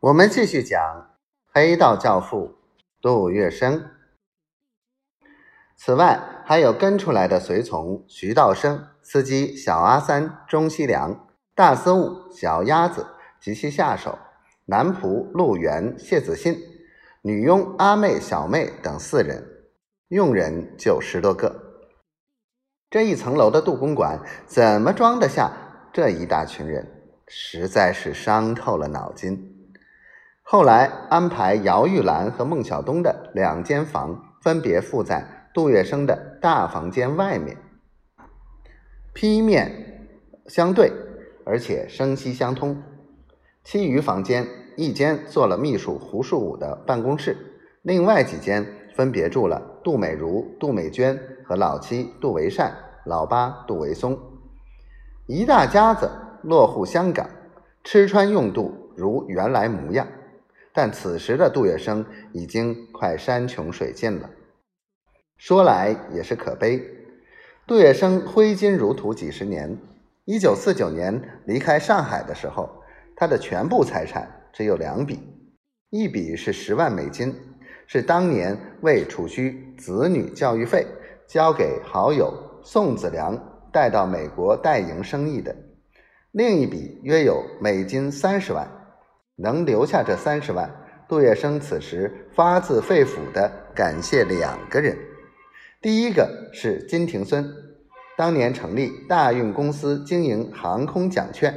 我们继续讲黑道教父杜月笙。此外，还有跟出来的随从徐道生、司机小阿三、钟西良、大司务小鸭子及其下手男仆陆源、谢子信、女佣阿妹、小妹等四人，佣人就十多个。这一层楼的杜公馆怎么装得下这一大群人？实在是伤透了脑筋。后来安排姚玉兰和孟小冬的两间房分别附在杜月笙的大房间外面，劈面相对，而且声息相通。其余房间一间做了秘书胡树武的办公室，另外几间分别住了杜美如、杜美娟和老七杜维善、老八杜维松，一大家子落户香港，吃穿用度如原来模样。但此时的杜月笙已经快山穷水尽了。说来也是可悲，杜月笙挥金如土几十年，一九四九年离开上海的时候，他的全部财产只有两笔，一笔是十万美金，是当年为储蓄子女教育费交给好友宋子良带到美国代营生意的；另一笔约有美金三十万。能留下这三十万，杜月笙此时发自肺腑地感谢两个人。第一个是金廷孙，当年成立大运公司经营航空奖券，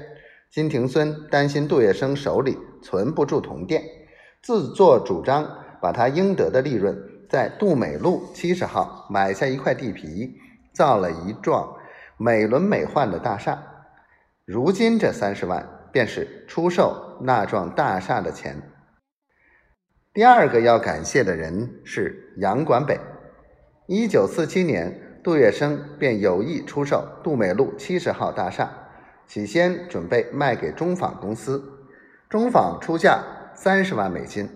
金廷孙担心杜月笙手里存不住铜店，自作主张把他应得的利润在杜美路七十号买下一块地皮，造了一幢美轮美奂的大厦。如今这三十万。便是出售那幢大厦的钱。第二个要感谢的人是杨管北。一九四七年，杜月笙便有意出售杜美路七十号大厦，起先准备卖给中纺公司，中纺出价三十万美金。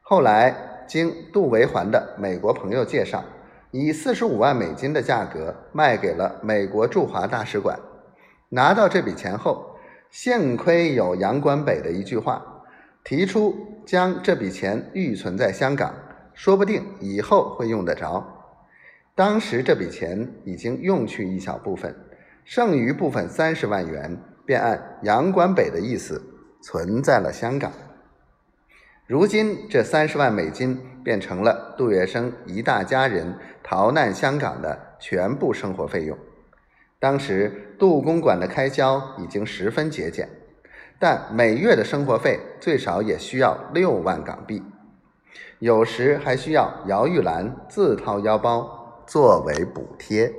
后来经杜维环的美国朋友介绍，以四十五万美金的价格卖给了美国驻华大使馆。拿到这笔钱后，幸亏有杨关北的一句话，提出将这笔钱预存在香港，说不定以后会用得着。当时这笔钱已经用去一小部分，剩余部分三十万元便按杨关北的意思存在了香港。如今这三十万美金变成了杜月笙一大家人逃难香港的全部生活费用。当时杜公馆的开销已经十分节俭，但每月的生活费最少也需要六万港币，有时还需要姚玉兰自掏腰包作为补贴。